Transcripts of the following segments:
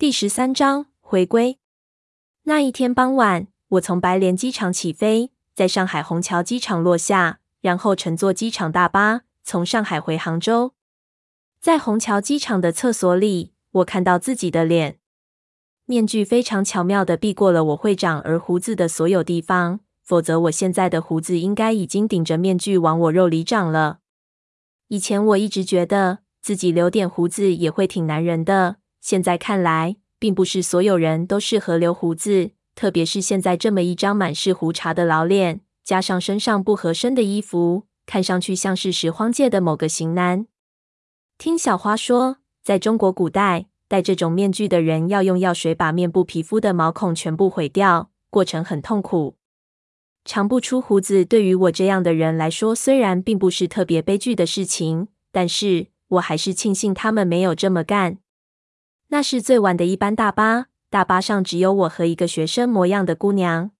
第十三章回归。那一天傍晚，我从白莲机场起飞，在上海虹桥机场落下，然后乘坐机场大巴从上海回杭州。在虹桥机场的厕所里，我看到自己的脸，面具非常巧妙的避过了我会长而胡子的所有地方，否则我现在的胡子应该已经顶着面具往我肉里长了。以前我一直觉得自己留点胡子也会挺男人的。现在看来，并不是所有人都适合留胡子，特别是现在这么一张满是胡茬的老脸，加上身上不合身的衣服，看上去像是拾荒界的某个型男。听小花说，在中国古代，戴这种面具的人要用药水把面部皮肤的毛孔全部毁掉，过程很痛苦。长不出胡子对于我这样的人来说，虽然并不是特别悲剧的事情，但是我还是庆幸他们没有这么干。那是最晚的一班大巴，大巴上只有我和一个学生模样的姑娘。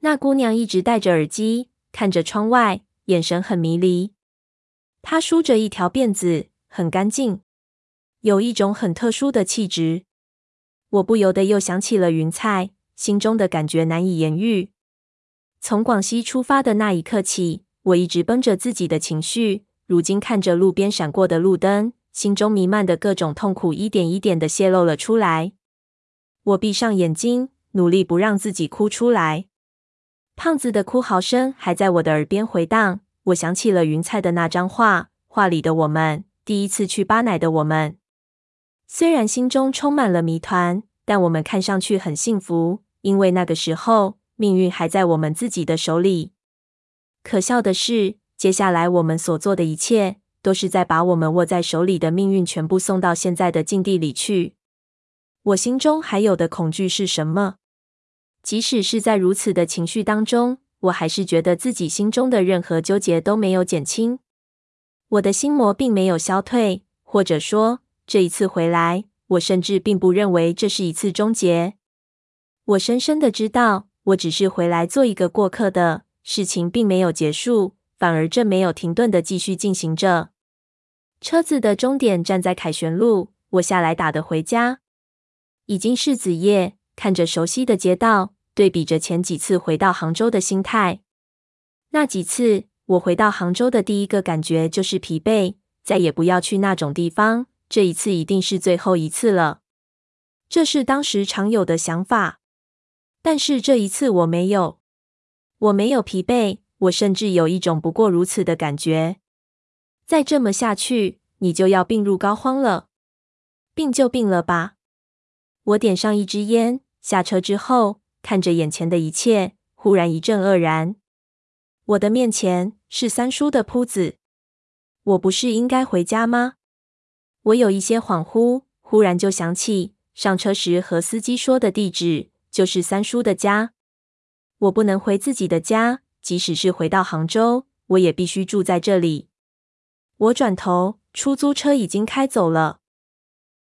那姑娘一直戴着耳机，看着窗外，眼神很迷离。她梳着一条辫子，很干净，有一种很特殊的气质。我不由得又想起了云彩，心中的感觉难以言喻。从广西出发的那一刻起，我一直绷着自己的情绪，如今看着路边闪过的路灯。心中弥漫的各种痛苦一点一点的泄露了出来。我闭上眼睛，努力不让自己哭出来。胖子的哭嚎声还在我的耳边回荡。我想起了云彩的那张画，画里的我们，第一次去巴乃的我们。虽然心中充满了谜团，但我们看上去很幸福，因为那个时候命运还在我们自己的手里。可笑的是，接下来我们所做的一切。都是在把我们握在手里的命运全部送到现在的境地里去。我心中还有的恐惧是什么？即使是在如此的情绪当中，我还是觉得自己心中的任何纠结都没有减轻。我的心魔并没有消退，或者说，这一次回来，我甚至并不认为这是一次终结。我深深的知道，我只是回来做一个过客的，事情并没有结束，反而正没有停顿的继续进行着。车子的终点站在凯旋路，我下来打的回家。已经是子夜，看着熟悉的街道，对比着前几次回到杭州的心态。那几次我回到杭州的第一个感觉就是疲惫，再也不要去那种地方。这一次一定是最后一次了，这是当时常有的想法。但是这一次我没有，我没有疲惫，我甚至有一种不过如此的感觉。再这么下去，你就要病入膏肓了。病就病了吧。我点上一支烟，下车之后，看着眼前的一切，忽然一阵愕然。我的面前是三叔的铺子，我不是应该回家吗？我有一些恍惚，忽然就想起上车时和司机说的地址，就是三叔的家。我不能回自己的家，即使是回到杭州，我也必须住在这里。我转头，出租车已经开走了。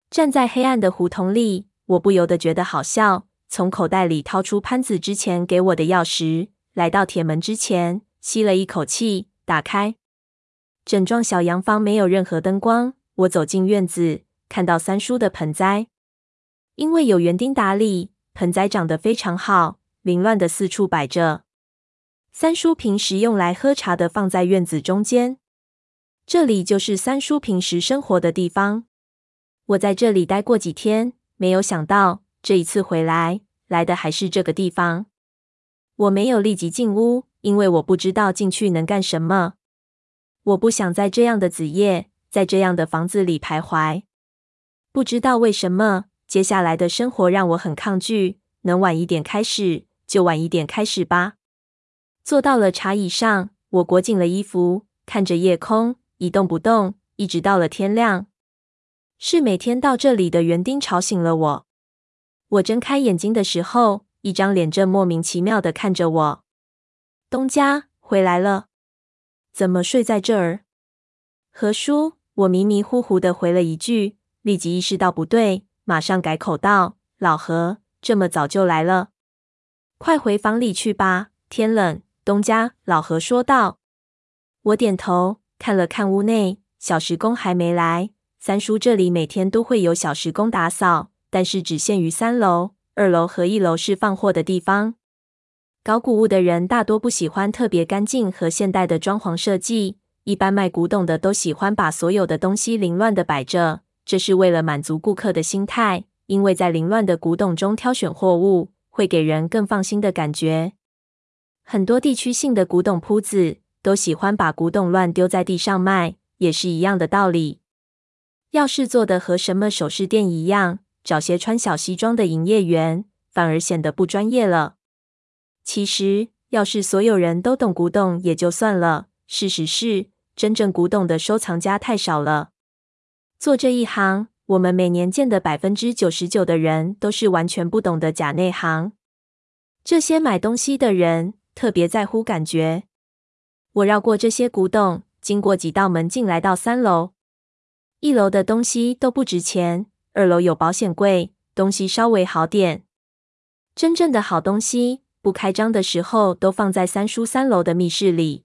站在黑暗的胡同里，我不由得觉得好笑。从口袋里掏出潘子之前给我的钥匙，来到铁门之前，吸了一口气，打开。整幢小洋房没有任何灯光。我走进院子，看到三叔的盆栽，因为有园丁打理，盆栽长得非常好，凌乱的四处摆着。三叔平时用来喝茶的放在院子中间。这里就是三叔平时生活的地方。我在这里待过几天，没有想到这一次回来，来的还是这个地方。我没有立即进屋，因为我不知道进去能干什么。我不想在这样的子夜，在这样的房子里徘徊。不知道为什么，接下来的生活让我很抗拒。能晚一点开始，就晚一点开始吧。坐到了茶椅上，我裹紧了衣服，看着夜空。一动不动，一直到了天亮。是每天到这里的园丁吵醒了我。我睁开眼睛的时候，一张脸正莫名其妙的看着我。东家回来了？怎么睡在这儿？何叔，我迷迷糊糊的回了一句，立即意识到不对，马上改口道：“老何，这么早就来了？快回房里去吧，天冷。”东家，老何说道。我点头。看了看屋内，小时工还没来。三叔这里每天都会有小时工打扫，但是只限于三楼、二楼和一楼是放货的地方。搞古物的人大多不喜欢特别干净和现代的装潢设计，一般卖古董的都喜欢把所有的东西凌乱地摆着，这是为了满足顾客的心态，因为在凌乱的古董中挑选货物，会给人更放心的感觉。很多地区性的古董铺子都喜欢把古董乱丢在地上卖，也是一样的道理。要是做的和什么首饰店一样，找些穿小西装的营业员，反而显得不专业了。其实，要是所有人都懂古董也就算了，事实是，真正古董的收藏家太少了。做这一行，我们每年见的百分之九十九的人都是完全不懂的假内行。这些买东西的人特别在乎感觉。我绕过这些古董，经过几道门进来到三楼。一楼的东西都不值钱，二楼有保险柜，东西稍微好点。真正的好东西，不开张的时候都放在三叔三楼的密室里。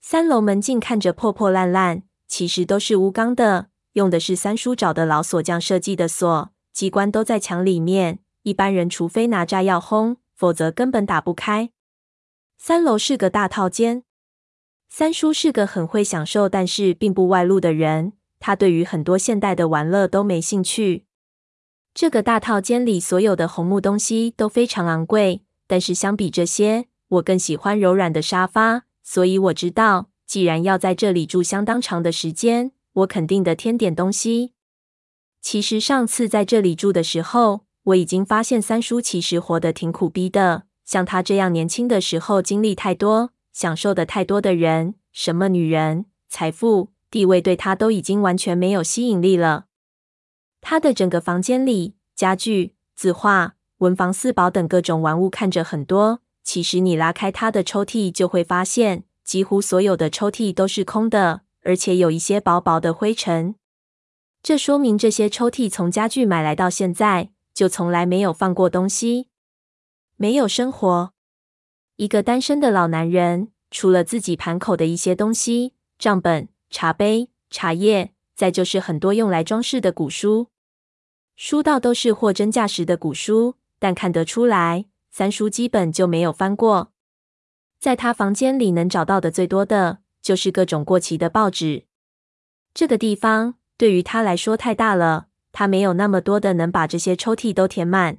三楼门禁看着破破烂烂，其实都是钨钢的，用的是三叔找的老锁匠设计的锁，机关都在墙里面。一般人除非拿炸药轰，否则根本打不开。三楼是个大套间，三叔是个很会享受，但是并不外露的人。他对于很多现代的玩乐都没兴趣。这个大套间里所有的红木东西都非常昂贵，但是相比这些，我更喜欢柔软的沙发。所以我知道，既然要在这里住相当长的时间，我肯定得添点东西。其实上次在这里住的时候，我已经发现三叔其实活得挺苦逼的。像他这样年轻的时候经历太多、享受的太多的人，什么女人、财富。地位对他都已经完全没有吸引力了。他的整个房间里，家具、字画、文房四宝等各种玩物看着很多。其实你拉开他的抽屉，就会发现几乎所有的抽屉都是空的，而且有一些薄薄的灰尘。这说明这些抽屉从家具买来到现在，就从来没有放过东西，没有生活。一个单身的老男人，除了自己盘口的一些东西，账本。茶杯、茶叶，再就是很多用来装饰的古书。书倒都是货真价实的古书，但看得出来，三叔基本就没有翻过。在他房间里能找到的最多的，就是各种过期的报纸。这个地方对于他来说太大了，他没有那么多的能把这些抽屉都填满。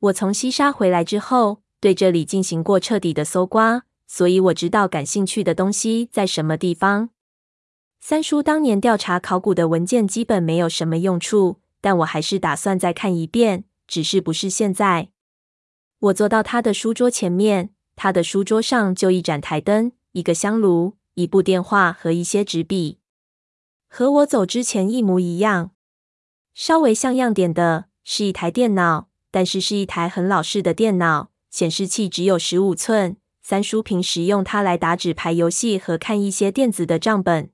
我从西沙回来之后，对这里进行过彻底的搜刮，所以我知道感兴趣的东西在什么地方。三叔当年调查考古的文件基本没有什么用处，但我还是打算再看一遍，只是不是现在。我坐到他的书桌前面，他的书桌上就一盏台灯、一个香炉、一部电话和一些纸笔，和我走之前一模一样。稍微像样点的是一台电脑，但是是一台很老式的电脑，显示器只有十五寸。三叔平时用它来打纸牌游戏和看一些电子的账本。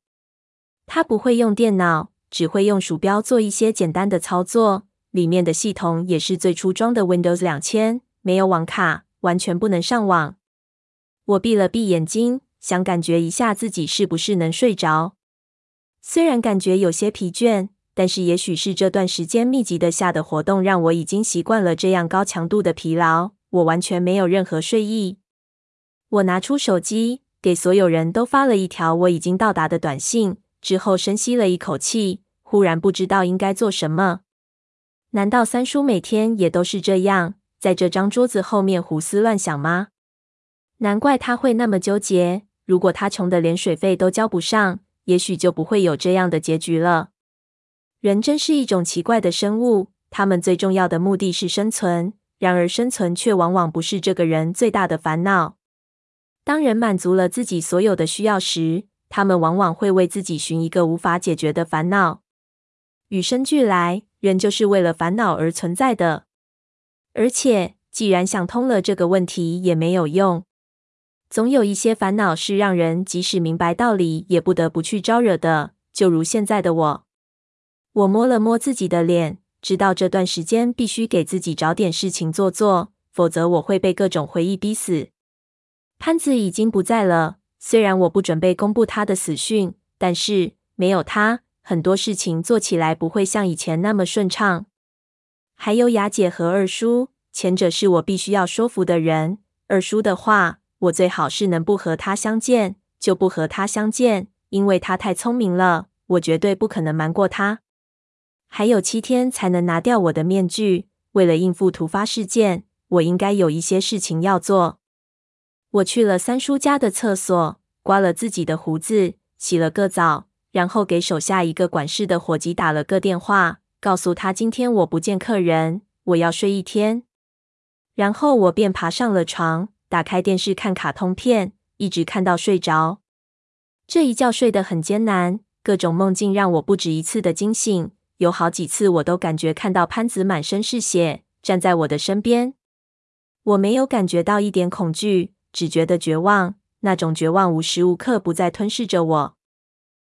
他不会用电脑，只会用鼠标做一些简单的操作。里面的系统也是最初装的 Windows 两千，没有网卡，完全不能上网。我闭了闭眼睛，想感觉一下自己是不是能睡着。虽然感觉有些疲倦，但是也许是这段时间密集的下的活动让我已经习惯了这样高强度的疲劳。我完全没有任何睡意。我拿出手机，给所有人都发了一条我已经到达的短信。之后深吸了一口气，忽然不知道应该做什么。难道三叔每天也都是这样，在这张桌子后面胡思乱想吗？难怪他会那么纠结。如果他穷得连水费都交不上，也许就不会有这样的结局了。人真是一种奇怪的生物，他们最重要的目的是生存，然而生存却往往不是这个人最大的烦恼。当人满足了自己所有的需要时，他们往往会为自己寻一个无法解决的烦恼。与生俱来，人就是为了烦恼而存在的。而且，既然想通了这个问题，也没有用。总有一些烦恼是让人即使明白道理，也不得不去招惹的。就如现在的我，我摸了摸自己的脸，知道这段时间必须给自己找点事情做做，否则我会被各种回忆逼死。潘子已经不在了。虽然我不准备公布他的死讯，但是没有他，很多事情做起来不会像以前那么顺畅。还有雅姐和二叔。前者是我必须要说服的人。二叔的话，我最好是能不和他相见，就不和他相见，因为他太聪明了，我绝对不可能瞒过他。还有七天才能拿掉我的面具。为了应付突发事件，我应该有一些事情要做。我去了三叔家的厕所，刮了自己的胡子，洗了个澡，然后给手下一个管事的伙计打了个电话，告诉他今天我不见客人，我要睡一天。然后我便爬上了床，打开电视看卡通片，一直看到睡着。这一觉睡得很艰难，各种梦境让我不止一次的惊醒。有好几次，我都感觉看到潘子满身是血，站在我的身边。我没有感觉到一点恐惧，只觉得绝望。那种绝望无时无刻不在吞噬着我。